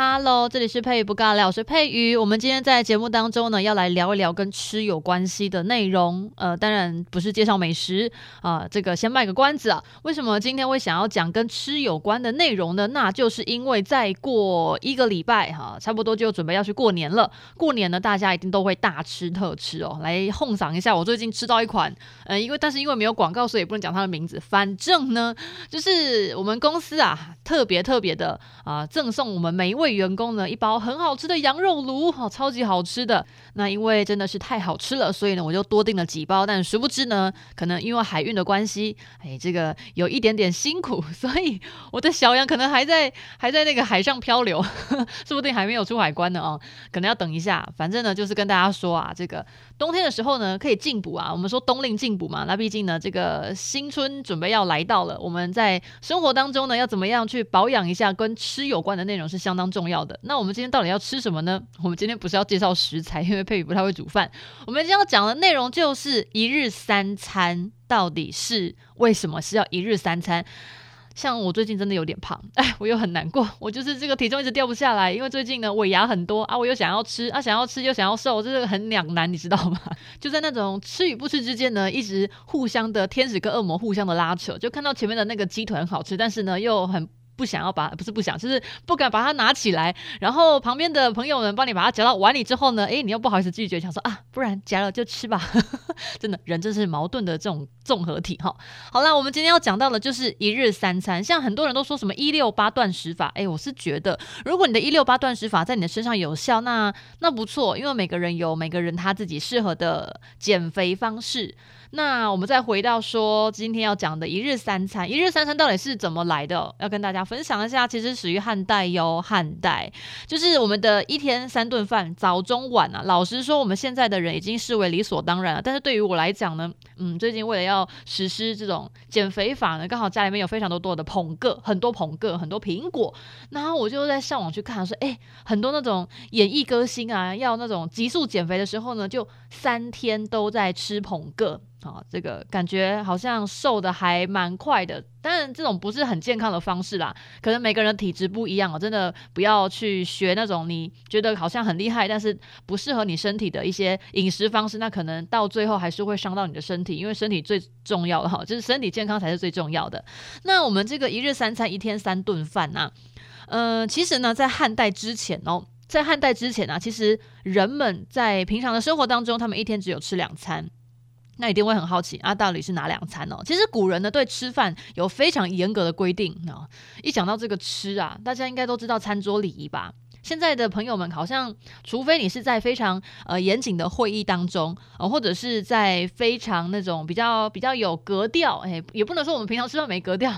Hello，这里是佩瑜不尬聊，我是佩瑜。我们今天在节目当中呢，要来聊一聊跟吃有关系的内容。呃，当然不是介绍美食啊，这个先卖个关子啊。为什么今天会想要讲跟吃有关的内容呢？那就是因为再过一个礼拜哈，差不多就准备要去过年了。过年呢，大家一定都会大吃特吃哦。来哄赏一下，我最近吃到一款，呃，因为但是因为没有广告，所以也不能讲它的名字。反正呢，就是我们公司啊，特别特别的啊，赠送我们每一位。员工呢，一包很好吃的羊肉炉，好，超级好吃的。那因为真的是太好吃了，所以呢，我就多订了几包。但殊不知呢，可能因为海运的关系，哎，这个有一点点辛苦，所以我的小羊可能还在还在那个海上漂流，说不定还没有出海关呢啊，可能要等一下。反正呢，就是跟大家说啊，这个冬天的时候呢，可以进补啊。我们说冬令进补嘛，那毕竟呢，这个新春准备要来到了，我们在生活当中呢，要怎么样去保养一下，跟吃有关的内容是相当。重要的。那我们今天到底要吃什么呢？我们今天不是要介绍食材，因为佩瑜不太会煮饭。我们今天要讲的内容就是一日三餐，到底是为什么是要一日三餐？像我最近真的有点胖，哎，我又很难过，我就是这个体重一直掉不下来，因为最近呢尾牙很多啊，我又想要吃啊，想要吃又想要瘦，这是很两难，你知道吗？就在那种吃与不吃之间呢，一直互相的天使跟恶魔互相的拉扯，就看到前面的那个鸡腿很好吃，但是呢又很。不想要把，不是不想，就是不敢把它拿起来。然后旁边的朋友们帮你把它夹到碗里之后呢，诶，你又不好意思拒绝，想说啊，不然夹了就吃吧。真的，人真是矛盾的这种综合体哈。好啦，我们今天要讲到的就是一日三餐。像很多人都说什么一六八断食法，诶，我是觉得，如果你的一六八断食法在你的身上有效，那那不错，因为每个人有每个人他自己适合的减肥方式。那我们再回到说今天要讲的一日三餐，一日三餐到底是怎么来的？要跟大家分享一下，其实属于汉代哟，汉代就是我们的一天三顿饭，早中晚啊。老实说，我们现在的人已经视为理所当然了。但是对于我来讲呢，嗯，最近为了要实施这种减肥法呢，刚好家里面有非常多多的捧个，很多捧个，很多苹果，然后我就在上网去看，说，哎，很多那种演艺歌星啊，要那种急速减肥的时候呢，就三天都在吃捧个。啊、这个感觉好像瘦的还蛮快的，当然这种不是很健康的方式啦。可能每个人体质不一样哦，真的不要去学那种你觉得好像很厉害，但是不适合你身体的一些饮食方式，那可能到最后还是会伤到你的身体，因为身体最重要的哈，就是身体健康才是最重要的。那我们这个一日三餐，一天三顿饭呐，嗯、呃，其实呢，在汉代之前哦，在汉代之前啊，其实人们在平常的生活当中，他们一天只有吃两餐。那一定会很好奇啊，到底是哪两餐哦？其实古人呢，对吃饭有非常严格的规定啊。一讲到这个吃啊，大家应该都知道餐桌礼仪吧？现在的朋友们好像，除非你是在非常呃严谨的会议当中，呃，或者是在非常那种比较比较有格调，哎，也不能说我们平常吃饭没格调，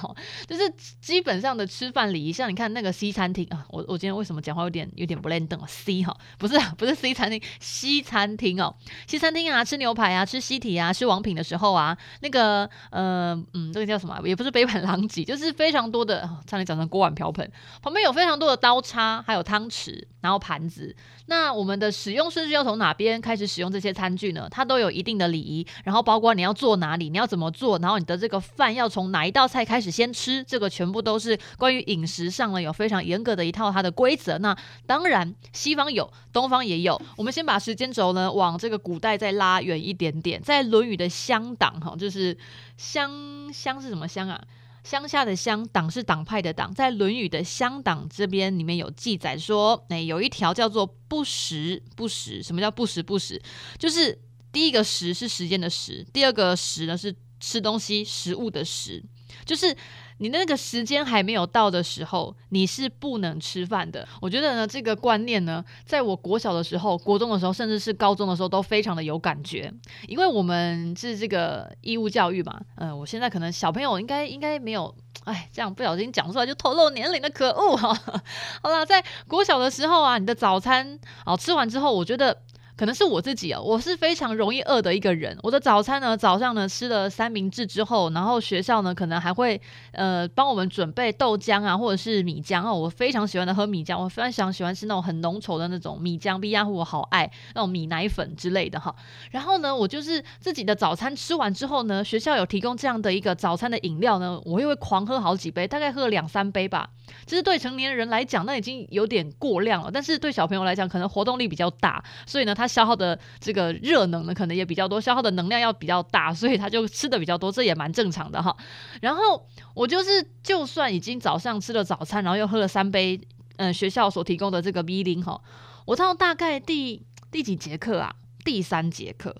就是基本上的吃饭礼仪。像你看那个西餐厅啊，我我今天为什么讲话有点有点不轮转？C 哈，不是不是 C 餐厅，西餐厅哦，西餐厅啊，吃牛排啊，吃西提啊，吃王品的时候啊，那个呃嗯，这个叫什么？也不是杯盘狼藉，就是非常多的，差点讲成锅碗瓢盆，旁边有非常多的刀叉，还有汤匙。然后盘子，那我们的使用顺序要从哪边开始使用这些餐具呢？它都有一定的礼仪，然后包括你要坐哪里，你要怎么做，然后你的这个饭要从哪一道菜开始先吃，这个全部都是关于饮食上呢有非常严格的一套它的规则。那当然，西方有，东方也有。我们先把时间轴呢往这个古代再拉远一点点，在《论语》的乡党哈，就是乡乡是什么乡啊？乡下的乡，党是党派的党，在《论语》的乡党这边里面有记载说，哎，有一条叫做不食不食。什么叫不食不食？就是第一个食是时间的时，第二个食呢是吃东西食物的食，就是。你那个时间还没有到的时候，你是不能吃饭的。我觉得呢，这个观念呢，在我国小的时候、国中的时候，甚至是高中的时候，都非常的有感觉。因为我们是这个义务教育嘛，嗯、呃，我现在可能小朋友应该应该没有，哎，这样不小心讲出来就透露年龄的可恶哈。好啦，在国小的时候啊，你的早餐哦吃完之后，我觉得。可能是我自己哦，我是非常容易饿的一个人。我的早餐呢，早上呢吃了三明治之后，然后学校呢可能还会呃帮我们准备豆浆啊，或者是米浆哦。我非常喜欢的喝米浆，我非常喜欢吃那种很浓稠的那种米浆，比亚虎我好爱那种米奶粉之类的哈。然后呢，我就是自己的早餐吃完之后呢，学校有提供这样的一个早餐的饮料呢，我又会狂喝好几杯，大概喝了两三杯吧。其实对成年人来讲，那已经有点过量了，但是对小朋友来讲，可能活动力比较大，所以呢，他。消耗的这个热能呢，可能也比较多，消耗的能量要比较大，所以他就吃的比较多，这也蛮正常的哈。然后我就是，就算已经早上吃了早餐，然后又喝了三杯，嗯，学校所提供的这个 V 零哈，我到大概第第几节课啊？第三节课。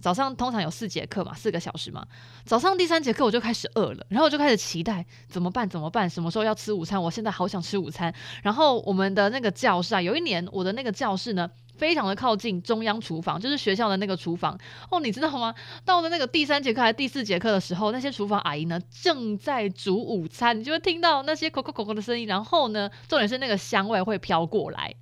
早上通常有四节课嘛，四个小时嘛。早上第三节课我就开始饿了，然后我就开始期待怎么办？怎么办？什么时候要吃午餐？我现在好想吃午餐。然后我们的那个教室啊，有一年我的那个教室呢，非常的靠近中央厨房，就是学校的那个厨房。哦，你知道吗？到了那个第三节课还是第四节课的时候，那些厨房阿姨呢正在煮午餐，你就会听到那些口口口口的声音。然后呢，重点是那个香味会飘过来。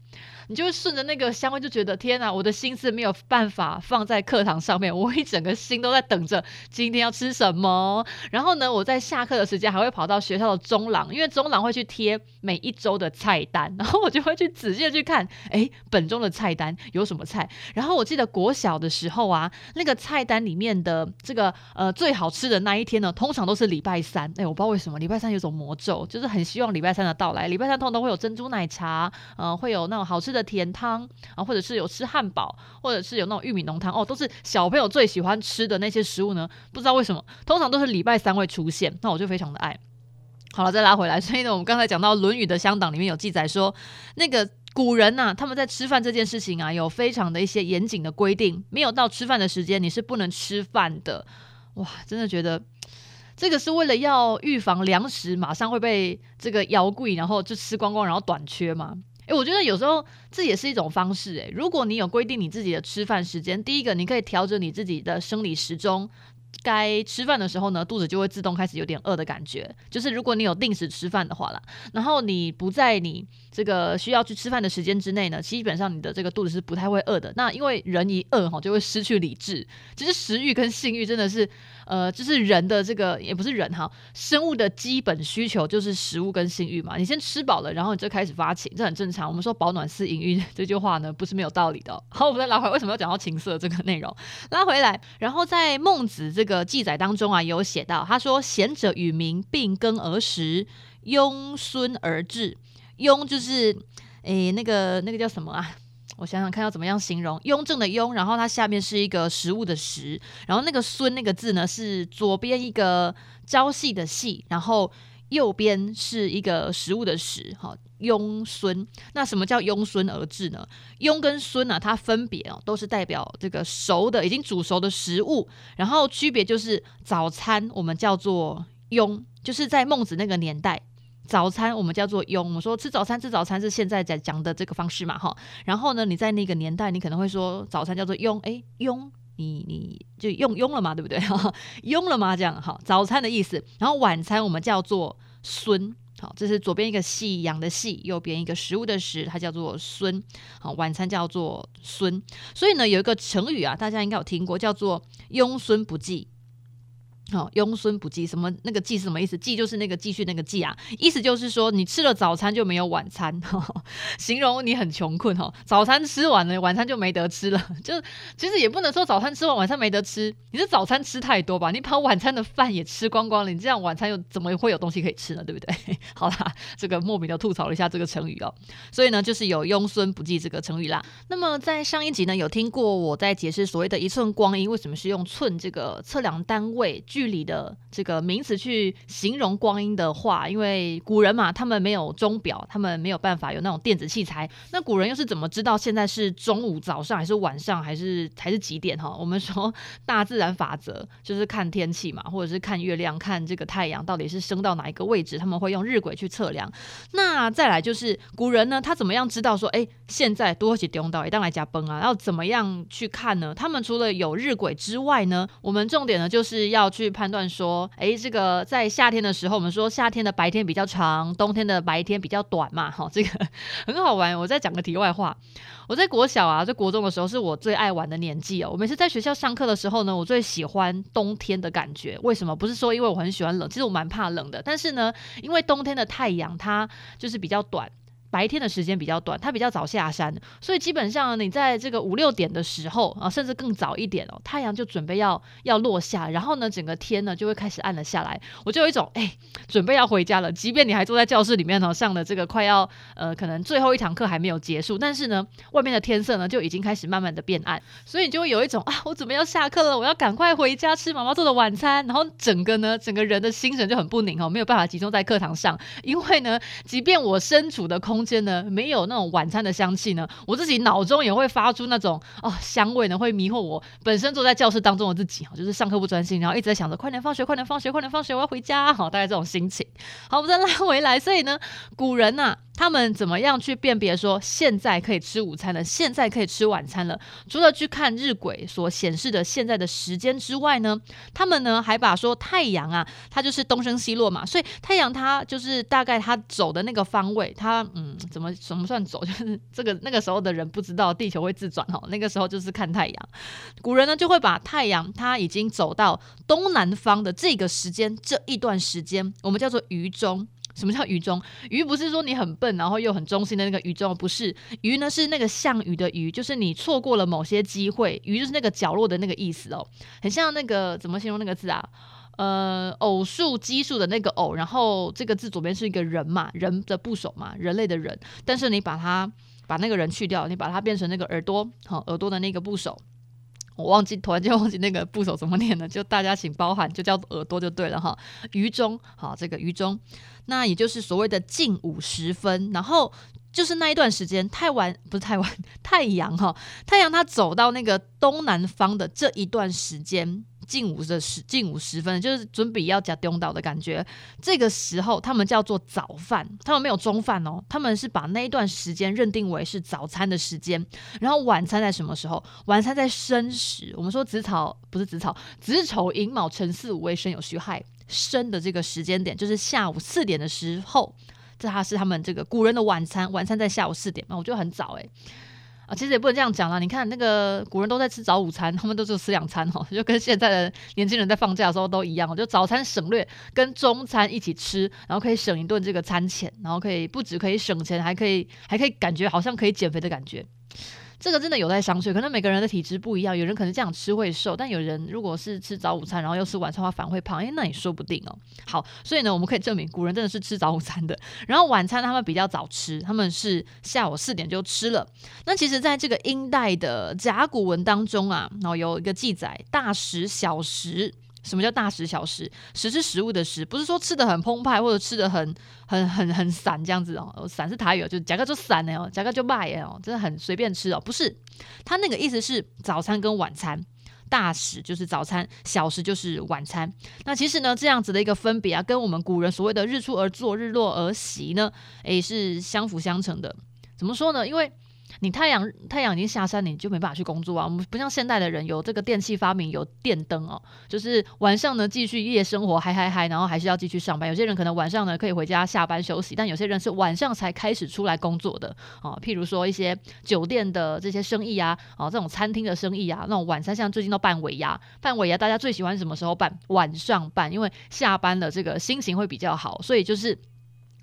你就会顺着那个香味，就觉得天哪，我的心思没有办法放在课堂上面，我一整个心都在等着今天要吃什么。然后呢，我在下课的时间还会跑到学校的中廊，因为中廊会去贴每一周的菜单，然后我就会去仔细的去看，哎，本周的菜单有什么菜。然后我记得国小的时候啊，那个菜单里面的这个呃最好吃的那一天呢，通常都是礼拜三。哎，我不知道为什么礼拜三有种魔咒，就是很希望礼拜三的到来。礼拜三通常都会有珍珠奶茶，嗯、呃，会有那种好吃的。甜汤啊，或者是有吃汉堡，或者是有那种玉米浓汤哦，都是小朋友最喜欢吃的那些食物呢。不知道为什么，通常都是礼拜三会出现，那我就非常的爱。好了，再拉回来，所以呢，我们刚才讲到《论语》的乡党里面有记载说，那个古人呐、他们在吃饭这件事情啊，有非常的一些严谨的规定，没有到吃饭的时间，你是不能吃饭的。哇，真的觉得这个是为了要预防粮食马上会被这个妖怪，然后就吃光光，然后短缺吗？哎，我觉得有时候这也是一种方式。诶，如果你有规定你自己的吃饭时间，第一个你可以调整你自己的生理时钟。该吃饭的时候呢，肚子就会自动开始有点饿的感觉。就是如果你有定时吃饭的话啦，然后你不在你这个需要去吃饭的时间之内呢，基本上你的这个肚子是不太会饿的。那因为人一饿哈，就会失去理智。其实食欲跟性欲真的是，呃，就是人的这个也不是人哈，生物的基本需求就是食物跟性欲嘛。你先吃饱了，然后你就开始发情，这很正常。我们说保暖思淫欲这句话呢，不是没有道理的。好，我们再拉回，为什么要讲到情色这个内容？拉回来，然后在孟子这个记载当中啊，有写到，他说：“贤者与民并耕而食，庸孙而治。庸就是，诶，那个那个叫什么啊？我想想看要怎么样形容。雍正的雍，然后它下面是一个食物的食，然后那个孙那个字呢，是左边一个朝夕的夕，然后右边是一个食物的食，好。”庸孙，那什么叫庸孙而至呢？庸跟孙呢、啊，它分别哦，都是代表这个熟的、已经煮熟的食物，然后区别就是早餐我们叫做庸，就是在孟子那个年代，早餐我们叫做庸。我们说吃早餐，吃早餐是现在在讲的这个方式嘛，哈。然后呢，你在那个年代，你可能会说早餐叫做庸，哎，庸，你你就用庸了嘛，对不对？庸 了嘛？这样哈，早餐的意思。然后晚餐我们叫做孙。好，这是左边一个夕阳的夕，右边一个食物的食，它叫做孙。好，晚餐叫做孙。所以呢，有一个成语啊，大家应该有听过，叫做庸孙不继。好，庸孙不继，什么那个继是什么意思？继就是那个继续那个继啊，意思就是说你吃了早餐就没有晚餐，呵 呵形容你很穷困哈。早餐吃完了，晚餐就没得吃了。就其实也不能说早餐吃完晚餐没得吃，你是早餐吃太多吧？你把晚餐的饭也吃光光了，你这样晚餐又怎么会有东西可以吃呢？对不对？好啦，这个莫名的吐槽了一下这个成语哦。所以呢，就是有庸孙不继这个成语啦。那么在上一集呢，有听过我在解释所谓的一寸光阴为什么是用寸这个测量单位。距离的这个名词去形容光阴的话，因为古人嘛，他们没有钟表，他们没有办法有那种电子器材。那古人又是怎么知道现在是中午、早上还是晚上，还是还是几点？哈，我们说大自然法则就是看天气嘛，或者是看月亮，看这个太阳到底是升到哪一个位置，他们会用日晷去测量。那再来就是古人呢，他怎么样知道说，哎，现在多几点到，一旦来加崩啊？要怎么样去看呢？他们除了有日晷之外呢，我们重点呢就是要去。判断说，哎，这个在夏天的时候，我们说夏天的白天比较长，冬天的白天比较短嘛，哈，这个很好玩。我再讲个题外话，我在国小啊，在国中的时候是我最爱玩的年纪哦。我每次在学校上课的时候呢，我最喜欢冬天的感觉。为什么？不是说因为我很喜欢冷，其实我蛮怕冷的。但是呢，因为冬天的太阳它就是比较短。白天的时间比较短，它比较早下山，所以基本上你在这个五六点的时候啊，甚至更早一点哦，太阳就准备要要落下，然后呢，整个天呢就会开始暗了下来。我就有一种哎，准备要回家了。即便你还坐在教室里面呢，上的这个快要呃，可能最后一堂课还没有结束，但是呢，外面的天色呢就已经开始慢慢的变暗，所以你就会有一种啊，我准备要下课了，我要赶快回家吃妈妈做的晚餐，然后整个呢，整个人的心神就很不宁哦，没有办法集中在课堂上，因为呢，即便我身处的空。空间呢，没有那种晚餐的香气呢，我自己脑中也会发出那种哦香味呢，会迷惑我本身坐在教室当中的自己，就是上课不专心，然后一直在想着快点放学，快点放学，快点放学，我要回家，好，大概这种心情。好，我们再拉回来，所以呢，古人呐、他们怎么样去辨别说现在可以吃午餐了，现在可以吃晚餐了？除了去看日晷所显示的现在的时间之外呢，他们呢还把说太阳啊，它就是东升西落嘛，所以太阳它就是大概它走的那个方位，它嗯怎么怎么算走？就是这个那个时候的人不知道地球会自转哈，那个时候就是看太阳。古人呢就会把太阳它已经走到东南方的这个时间这一段时间，我们叫做余中。什么叫余中？余不是说你很笨，然后又很忠心的那个余中，不是。愚呢是那个项羽的愚，就是你错过了某些机会。愚就是那个角落的那个意思哦，很像那个怎么形容那个字啊？呃，偶数奇数的那个偶，然后这个字左边是一个人嘛，人的部首嘛，人类的人。但是你把它把那个人去掉，你把它变成那个耳朵，好，耳朵的那个部首。我忘记，突然间忘记那个部首怎么念了，就大家请包含，就叫耳朵就对了哈。余中，好，这个余中，那也就是所谓的近午时分，然后就是那一段时间，太晚不是太晚，太阳哈，太阳它走到那个东南方的这一段时间。近午的时，近午时分，就是准备要加中岛的感觉。这个时候，他们叫做早饭，他们没有中饭哦，他们是把那一段时间认定为是早餐的时间。然后晚餐在什么时候？晚餐在申时。我们说子草不是子草，子丑寅卯辰巳午未申酉戌亥申的这个时间点，就是下午四点的时候。这还是他们这个古人的晚餐，晚餐在下午四点嘛，我觉得很早诶。啊，其实也不能这样讲啦。你看那个古人都在吃早午餐，他们都是吃两餐哦，就跟现在的年轻人在放假的时候都一样，就早餐省略，跟中餐一起吃，然后可以省一顿这个餐钱，然后可以不止可以省钱，还可以还可以感觉好像可以减肥的感觉。这个真的有待商榷，可能每个人的体质不一样，有人可能这样吃会瘦，但有人如果是吃早午餐，然后又吃晚餐的话，反而会胖，诶，那也说不定哦。好，所以呢，我们可以证明古人真的是吃早午餐的，然后晚餐他们比较早吃，他们是下午四点就吃了。那其实，在这个殷代的甲骨文当中啊，然后有一个记载：大食、小食。什么叫大食小食？食是食物的食，不是说吃的很澎湃或者吃的很很很很散这样子哦。散是台语，就夹个就散的哦，夹个就卖的哦，真的很随便吃哦。不是，他那个意思是早餐跟晚餐，大食就是早餐，小食就是晚餐。那其实呢，这样子的一个分别啊，跟我们古人所谓的日出而作，日落而息呢，诶，是相辅相成的。怎么说呢？因为你太阳太阳已经下山，你就没办法去工作啊。我们不像现代的人有这个电器发明，有电灯哦，就是晚上呢继续夜生活，嗨嗨嗨，然后还是要继续上班。有些人可能晚上呢可以回家下班休息，但有些人是晚上才开始出来工作的哦。譬如说一些酒店的这些生意啊，哦这种餐厅的生意啊，那种晚餐像最近都办尾牙，办尾牙大家最喜欢什么时候办？晚上办，因为下班的这个心情会比较好，所以就是。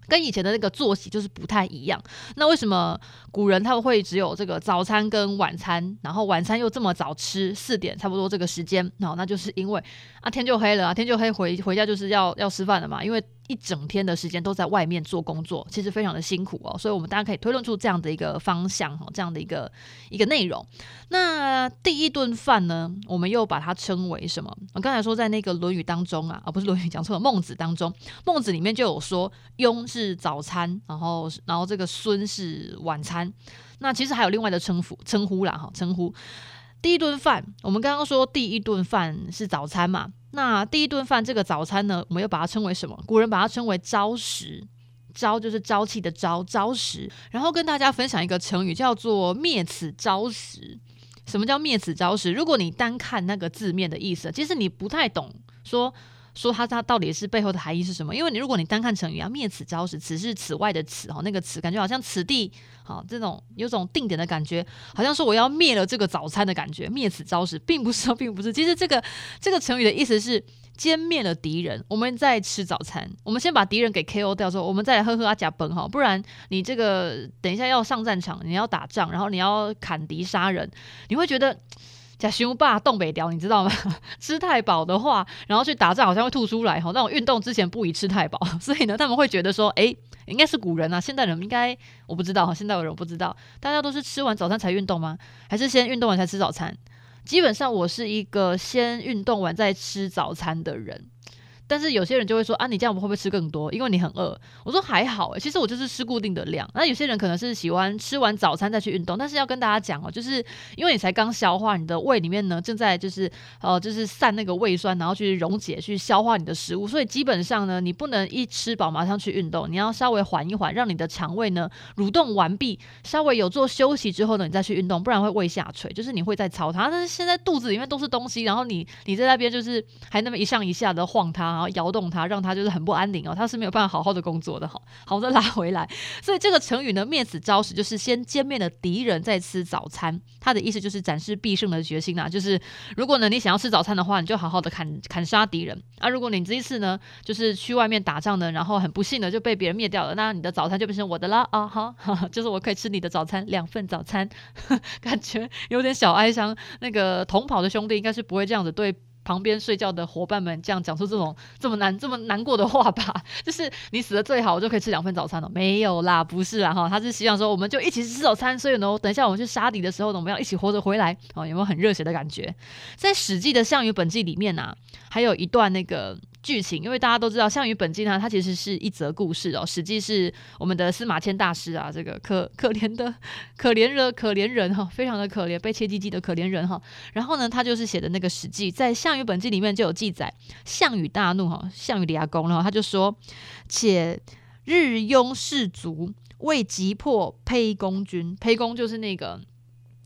跟以前的那个作息就是不太一样。那为什么古人他们会只有这个早餐跟晚餐，然后晚餐又这么早吃，四点差不多这个时间？哦，那就是因为啊天就黑了啊，天就黑回回家就是要要吃饭了嘛，因为。一整天的时间都在外面做工作，其实非常的辛苦哦，所以我们大家可以推论出这样的一个方向哦，这样的一个一个内容。那第一顿饭呢，我们又把它称为什么？我刚才说在那个《论语》当中啊，啊不是《论语》讲错了，《孟子》当中，《孟子》里面就有说，雍是早餐，然后然后这个孙是晚餐。那其实还有另外的称呼称呼啦哈，称呼第一顿饭，我们刚刚说第一顿饭是早餐嘛。那第一顿饭这个早餐呢，我们又把它称为什么？古人把它称为朝食，朝就是朝气的朝，朝食。然后跟大家分享一个成语，叫做灭此朝食。什么叫灭此朝食？如果你单看那个字面的意思，其实你不太懂说。说它它到底是背后的含义是什么？因为你如果你单看成语啊，灭此招时，此是此外的此哈，那个此感觉好像此地好这种有种定点的感觉，好像说我要灭了这个早餐的感觉。灭此招时，并不是，并不是。其实这个这个成语的意思是歼灭了敌人，我们在吃早餐，我们先把敌人给 KO 掉之后，我们再来喝喝阿甲崩哈，不然你这个等一下要上战场，你要打仗，然后你要砍敌杀人，你会觉得。假熊霸冻北雕，你知道吗？吃太饱的话，然后去打仗好像会吐出来哈。那种运动之前不宜吃太饱，所以呢，他们会觉得说，诶，应该是古人啊，现代人应该我不知道哈，现代人我不知道，大家都是吃完早餐才运动吗？还是先运动完才吃早餐？基本上我是一个先运动完再吃早餐的人。但是有些人就会说啊，你这样会不会吃更多？因为你很饿。我说还好诶，其实我就是吃固定的量。那有些人可能是喜欢吃完早餐再去运动，但是要跟大家讲哦，就是因为你才刚消化，你的胃里面呢正在就是呃就是散那个胃酸，然后去溶解去消化你的食物，所以基本上呢，你不能一吃饱马上去运动，你要稍微缓一缓，让你的肠胃呢蠕动完毕，稍微有做休息之后呢，你再去运动，不然会胃下垂，就是你会在操它。但是现在肚子里面都是东西，然后你你在那边就是还那么一上一下的晃它。然后摇动它，让它就是很不安宁哦，它是没有办法好好的工作的哈。好，我再拉回来，所以这个成语呢，灭此招式就是先歼灭了敌人再吃早餐，它的意思就是展示必胜的决心呐。就是如果呢你想要吃早餐的话，你就好好的砍砍杀敌人啊。如果你这一次呢就是去外面打仗呢，然后很不幸的就被别人灭掉了，那你的早餐就变成我的啦啊哈，就是我可以吃你的早餐两份早餐，感觉有点小哀伤。那个同跑的兄弟应该是不会这样子对。旁边睡觉的伙伴们，这样讲出这种这么难、这么难过的话吧，就是你死的最好，我就可以吃两份早餐了。没有啦，不是啦哈，他是希望说我们就一起吃早餐，所以呢，等一下我们去杀敌的时候呢，我们要一起活着回来哦，有没有很热血的感觉？在《史记》的《项羽本纪》里面啊，还有一段那个。剧情，因为大家都知道《项羽本纪》呢，它其实是一则故事哦。史记是我们的司马迁大师啊，这个可可怜的 可怜人，可怜人哈，非常的可怜，被切鸡鸡的可怜人哈。然后呢，他就是写的那个史记，在《项羽本纪》里面就有记载，项羽大怒哈，项羽立功，然后他就说：“且日拥士卒，为击破沛公军。沛公就是那个。”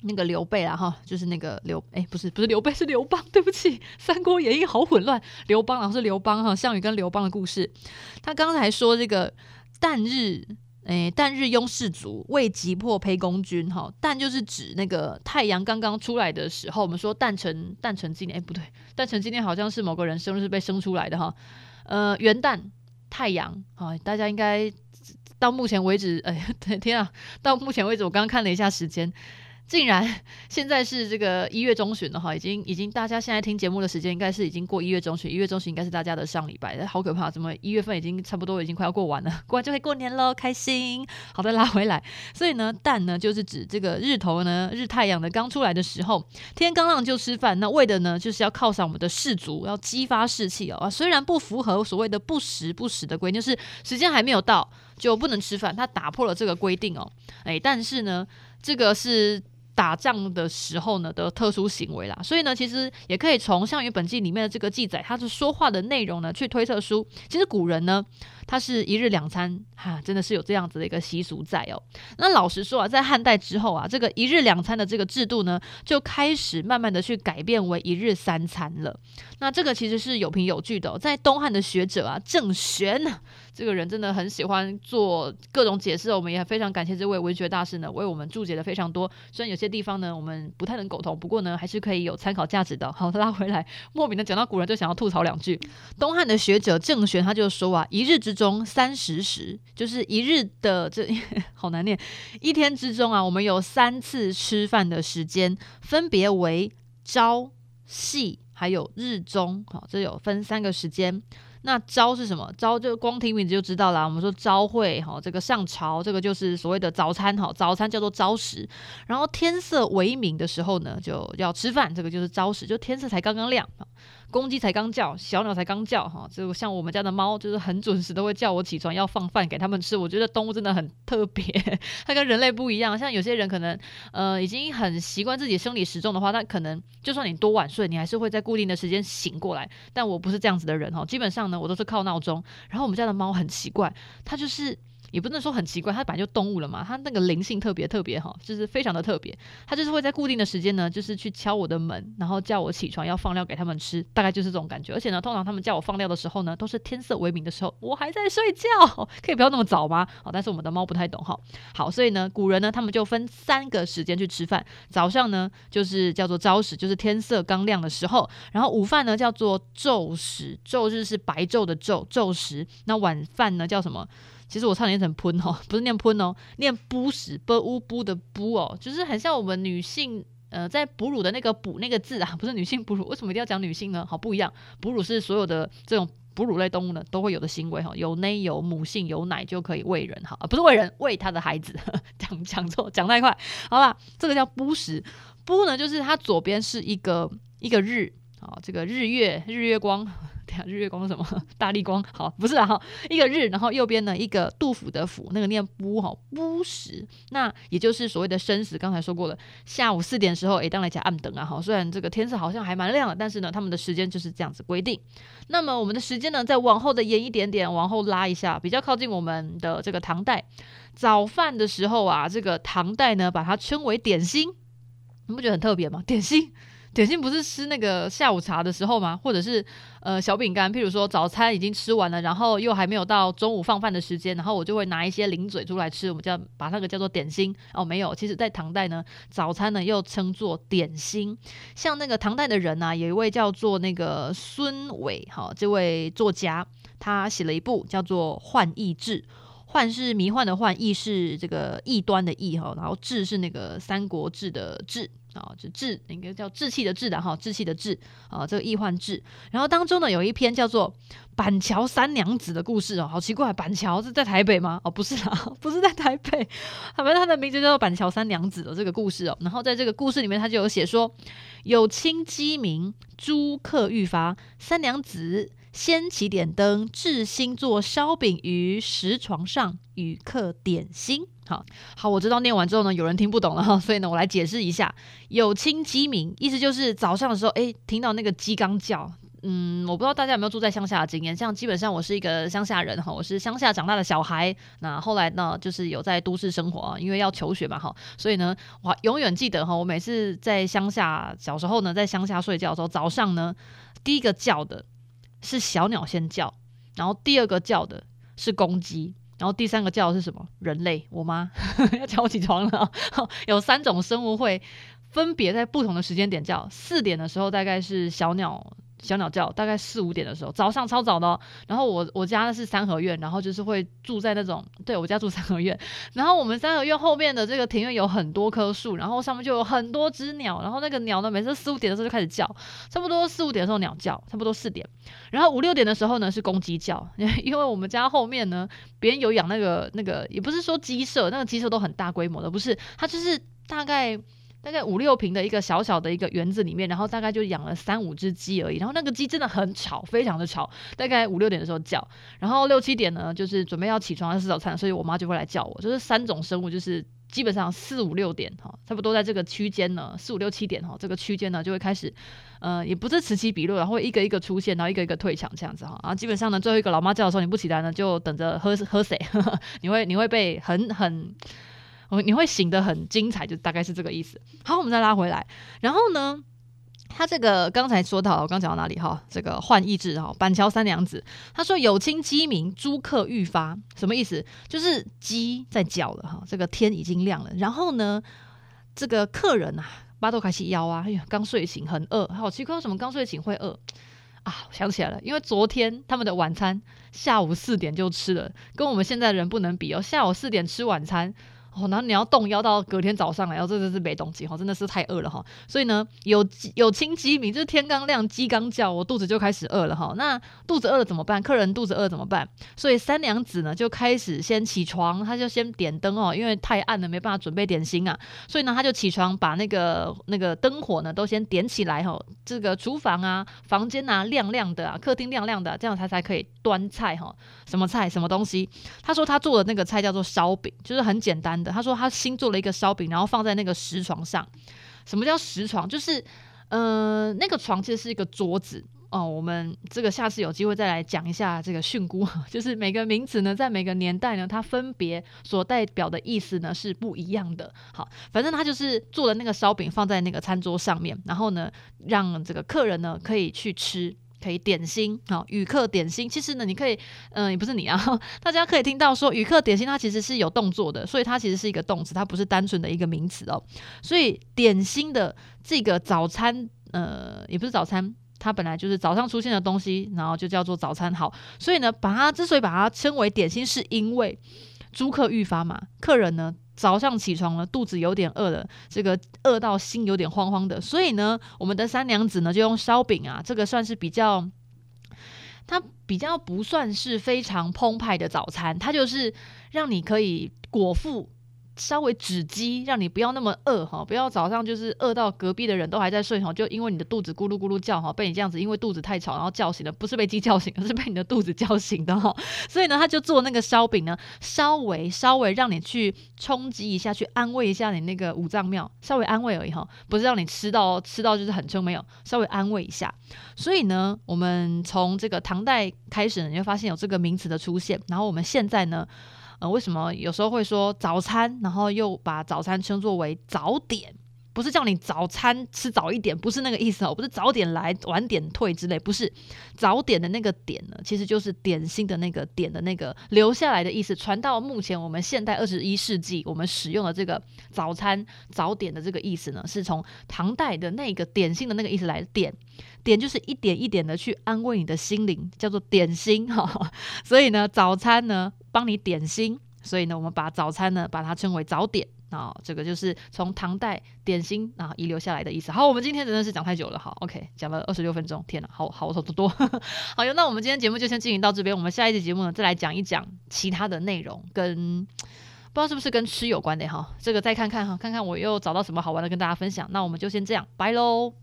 那个刘备啊，哈，就是那个刘，哎，不是，不是刘备，是刘邦，对不起，《三国演义》好混乱。刘邦啊，是刘邦哈，项羽跟刘邦的故事。他刚才说这个旦日，哎，旦日拥士卒，为击破沛公军，哈，旦就是指那个太阳刚刚出来的时候。我们说诞辰，诞辰纪念，哎，不对，诞辰纪念好像是某个人生日被生出来的哈。呃，元旦，太阳，啊，大家应该到目前为止，哎，天啊，到目前为止，我刚刚看了一下时间。竟然现在是这个一月中旬了哈，已经已经大家现在听节目的时间应该是已经过一月中旬，一月中旬应该是大家的上礼拜，好可怕！怎么一月份已经差不多已经快要过完了，过完就会过年喽，开心！好的，拉回来，所以呢，旦呢就是指这个日头呢，日太阳的刚出来的时候，天刚亮就吃饭，那为的呢就是要犒赏我们的士卒，要激发士气哦。虽然不符合所谓的不时不食的规定，就是时间还没有到就不能吃饭，他打破了这个规定哦。诶，但是呢，这个是。打仗的时候呢的特殊行为啦，所以呢，其实也可以从《项羽本纪》里面的这个记载，他是说话的内容呢，去推测出，其实古人呢，他是一日两餐，哈、真的是有这样子的一个习俗在哦。那老实说啊，在汉代之后啊，这个一日两餐的这个制度呢，就开始慢慢的去改变为一日三餐了。那这个其实是有凭有据的、在东汉的学者啊，郑玄。这个人真的很喜欢做各种解释，我们也非常感谢这位文学大师呢，为我们注解的非常多。虽然有些地方呢，我们不太能苟同，不过呢，还是可以有参考价值的。好，拉回来，莫名的讲到古人，就想要吐槽两句。东汉的学者郑玄他就说啊，一日之中三十时，就是一日的这 好难念，一天之中啊，我们有三次吃饭的时间，分别为朝、夕，还有日中。好，这有分三个时间。那朝是什么？朝就光听名字就知道啦。我们说朝会哈，这个上朝，这个就是所谓的早餐哈。早餐叫做朝食。然后天色微明的时候呢，就要吃饭，这个就是朝食，就天色才刚刚亮。公鸡才刚叫，小鸟才刚叫，哈，就像我们家的猫，就是很准时都会叫我起床，要放饭给他们吃。我觉得动物真的很特别，它跟人类不一样。像有些人可能，呃，已经很习惯自己生理时钟的话，那可能就算你多晚睡，你还是会在固定的时间醒过来。但我不是这样子的人，哈，基本上呢，我都是靠闹钟。然后我们家的猫很奇怪，它就是。也不能说很奇怪，它本来就动物了嘛，它那个灵性特别特别哈，就是非常的特别。它就是会在固定的时间呢，就是去敲我的门，然后叫我起床要放料给他们吃，大概就是这种感觉。而且呢，通常他们叫我放料的时候呢，都是天色微明的时候，我还在睡觉，可以不要那么早吗？好，但是我们的猫不太懂哈。好，所以呢，古人呢，他们就分三个时间去吃饭，早上呢就是叫做朝食，就是天色刚亮的时候，然后午饭呢叫做昼食，昼日是白昼的昼，昼食。那晚饭呢叫什么？其实我差点念成喷哦，不是念喷哦，念哺食，不乌不的不哦，就是很像我们女性呃在哺乳的那个哺那个字啊，不是女性哺乳，为什么一定要讲女性呢？好不一样，哺乳是所有的这种哺乳类动物呢都会有的行为哈，有奶有母性有奶就可以喂人哈，不是喂人喂他的孩子，讲讲错讲太快，好吧，这个叫哺食，哺呢就是它左边是一个一个日啊，这个日月日月光。日月光是什么？大力光？好，不是啊，哈，一个日，然后右边呢一个杜甫的甫，那个念哺哈，哺食，那也就是所谓的申时。刚才说过了，下午四点的时候，诶，当来讲暗灯啊，哈，虽然这个天色好像还蛮亮的，但是呢，他们的时间就是这样子规定。那么我们的时间呢，再往后的延一点点，往后拉一下，比较靠近我们的这个唐代早饭的时候啊，这个唐代呢把它称为点心，你不觉得很特别吗？点心。点心不是吃那个下午茶的时候吗？或者是呃小饼干，譬如说早餐已经吃完了，然后又还没有到中午放饭的时间，然后我就会拿一些零嘴出来吃，我们叫把那个叫做点心哦。没有，其实在唐代呢，早餐呢又称作点心。像那个唐代的人呢、啊，有一位叫做那个孙伟哈，这位作家，他写了一部叫做《幻异志》，幻是迷幻的幻，异是这个异端的异哈，然后志是那个三国志的志。啊，就志，应该叫志气的志的哈，志气的志啊，这个易幻志。然后当中呢，有一篇叫做《板桥三娘子》的故事哦，好奇怪，板桥是在台北吗？哦，不是啦，不是在台北，反正他的名字叫做《板桥三娘子》的这个故事哦。然后在这个故事里面，他就有写说，有清鸡鸣，诸客欲发，三娘子。先起点灯，置新作烧饼于石床上，与客点心。好好，我知道念完之后呢，有人听不懂了哈，所以呢，我来解释一下。有清鸡鸣，意思就是早上的时候，诶，听到那个鸡刚叫。嗯，我不知道大家有没有住在乡下的经验，像基本上我是一个乡下人哈，我是乡下长大的小孩。那后来呢，就是有在都市生活，因为要求学嘛哈，所以呢，我永远记得哈，我每次在乡下小时候呢，在乡下睡觉的时候，早上呢，第一个叫的。是小鸟先叫，然后第二个叫的是公鸡，然后第三个叫的是什么？人类，我妈 要叫我起床了。有三种生物会分别在不同的时间点叫。四点的时候大概是小鸟。小鸟叫，大概四五点的时候，早上超早的哦。然后我我家呢是三合院，然后就是会住在那种，对，我家住三合院。然后我们三合院后面的这个庭院有很多棵树，然后上面就有很多只鸟。然后那个鸟呢，每次四五点的时候就开始叫，差不多四五点的时候鸟叫，差不多四点。然后五六点的时候呢是公鸡叫，因为我们家后面呢别人有养那个那个，也不是说鸡舍，那个鸡舍都很大规模的，不是，它就是大概。大概五六坪的一个小小的一个园子里面，然后大概就养了三五只鸡而已。然后那个鸡真的很吵，非常的吵。大概五六点的时候叫，然后六七点呢，就是准备要起床要吃早餐，所以我妈就会来叫我。就是三种生物，就是基本上四五六点哈，差不多在这个区间呢，四五六七点哈，这个区间呢就会开始，呃，也不是此起彼落，然后一个一个出现，然后一个一个退场这样子哈。然后基本上呢，最后一个老妈叫的时候你不起来呢，就等着喝喝水，你会你会被很很。你会醒得很精彩，就大概是这个意思。好，我们再拉回来。然后呢，他这个刚才说到，我刚讲到哪里哈？这个浣衣志哈，板桥三娘子，他说有卿鸡鸣，诸客愈发，什么意思？就是鸡在叫了哈，这个天已经亮了。然后呢，这个客人啊，巴豆开始腰啊，哎呀，刚睡醒，很饿，好奇怪，为什么刚睡醒会饿啊？我想起来了，因为昨天他们的晚餐下午四点就吃了，跟我们现在的人不能比哦，下午四点吃晚餐。哦，然后你要动腰到隔天早上来，然后这真是没动机哈，真的是太饿了哈。所以呢，有有卿鸡鸣，就是天刚亮，鸡刚叫，我肚子就开始饿了哈。那肚子饿了怎么办？客人肚子饿怎么办？所以三娘子呢就开始先起床，她就先点灯哦，因为太暗了，没办法准备点心啊。所以呢，她就起床把那个那个灯火呢都先点起来哈。这个厨房啊、房间啊亮亮的啊，客厅亮亮的，这样她才可以端菜哈。什么菜？什么东西？她说她做的那个菜叫做烧饼，就是很简单。他说他新做了一个烧饼，然后放在那个石床上。什么叫石床？就是，呃，那个床其实是一个桌子，哦，我们这个下次有机会再来讲一下这个训诂，就是每个名词呢，在每个年代呢，它分别所代表的意思呢是不一样的。好，反正他就是做了那个烧饼放在那个餐桌上面，然后呢，让这个客人呢可以去吃，可以点心啊，语客点心。其实呢，你可以，嗯、也不是你啊，大家可以听到说语客点心，它其实是有动作的，所以它其实是一个动词，它不是单纯的一个名词哦。所以点心的这个早餐，呃，也不是早餐。它本来就是早上出现的东西，然后就叫做早餐。好，所以呢，把它之所以把它称为点心，是因为租客欲发嘛。客人呢早上起床了，肚子有点饿了，这个饿到心有点慌慌的，所以呢，我们的三娘子呢就用烧饼啊，这个算是比较，它比较不算是非常澎湃的早餐，它就是让你可以果腹。稍微止饥，让你不要那么饿哈，不要早上就是饿到隔壁的人都还在睡哈，就因为你的肚子咕噜咕噜叫哈，被你这样子因为肚子太吵然后叫醒了，不是被鸡叫醒，而是被你的肚子叫醒的哈。所以呢，他就做那个烧饼呢，稍微稍微让你去冲击一下，去安慰一下你那个五脏庙，稍微安慰而已哈，不是让你吃到吃到就是很撑没有，稍微安慰一下。所以呢，我们从这个唐代开始，你就发现有这个名词的出现，然后我们现在呢。呃，为什么有时候会说早餐，然后又把早餐称作为早点？不是叫你早餐吃早一点，不是那个意思哦，不是早点来晚点退之类，不是早点的那个点呢，其实就是点心的那个点的那个留下来的意思，传到目前我们现代二十一世纪，我们使用的这个早餐早点的这个意思呢，是从唐代的那个点心的那个意思来点，点就是一点一点的去安慰你的心灵，叫做点心哈，所以呢，早餐呢。帮你点心，所以呢，我们把早餐呢，把它称为早点、哦，这个就是从唐代点心啊遗留下来的意思。好，我们今天真的是讲太久了，好，OK，讲了二十六分钟，天呐，好好多多。好哟，那我们今天节目就先进行到这边，我们下一期节目呢，再来讲一讲其他的内容，跟不知道是不是跟吃有关的哈，这个再看看哈，看看我又找到什么好玩的跟大家分享。那我们就先这样，拜喽。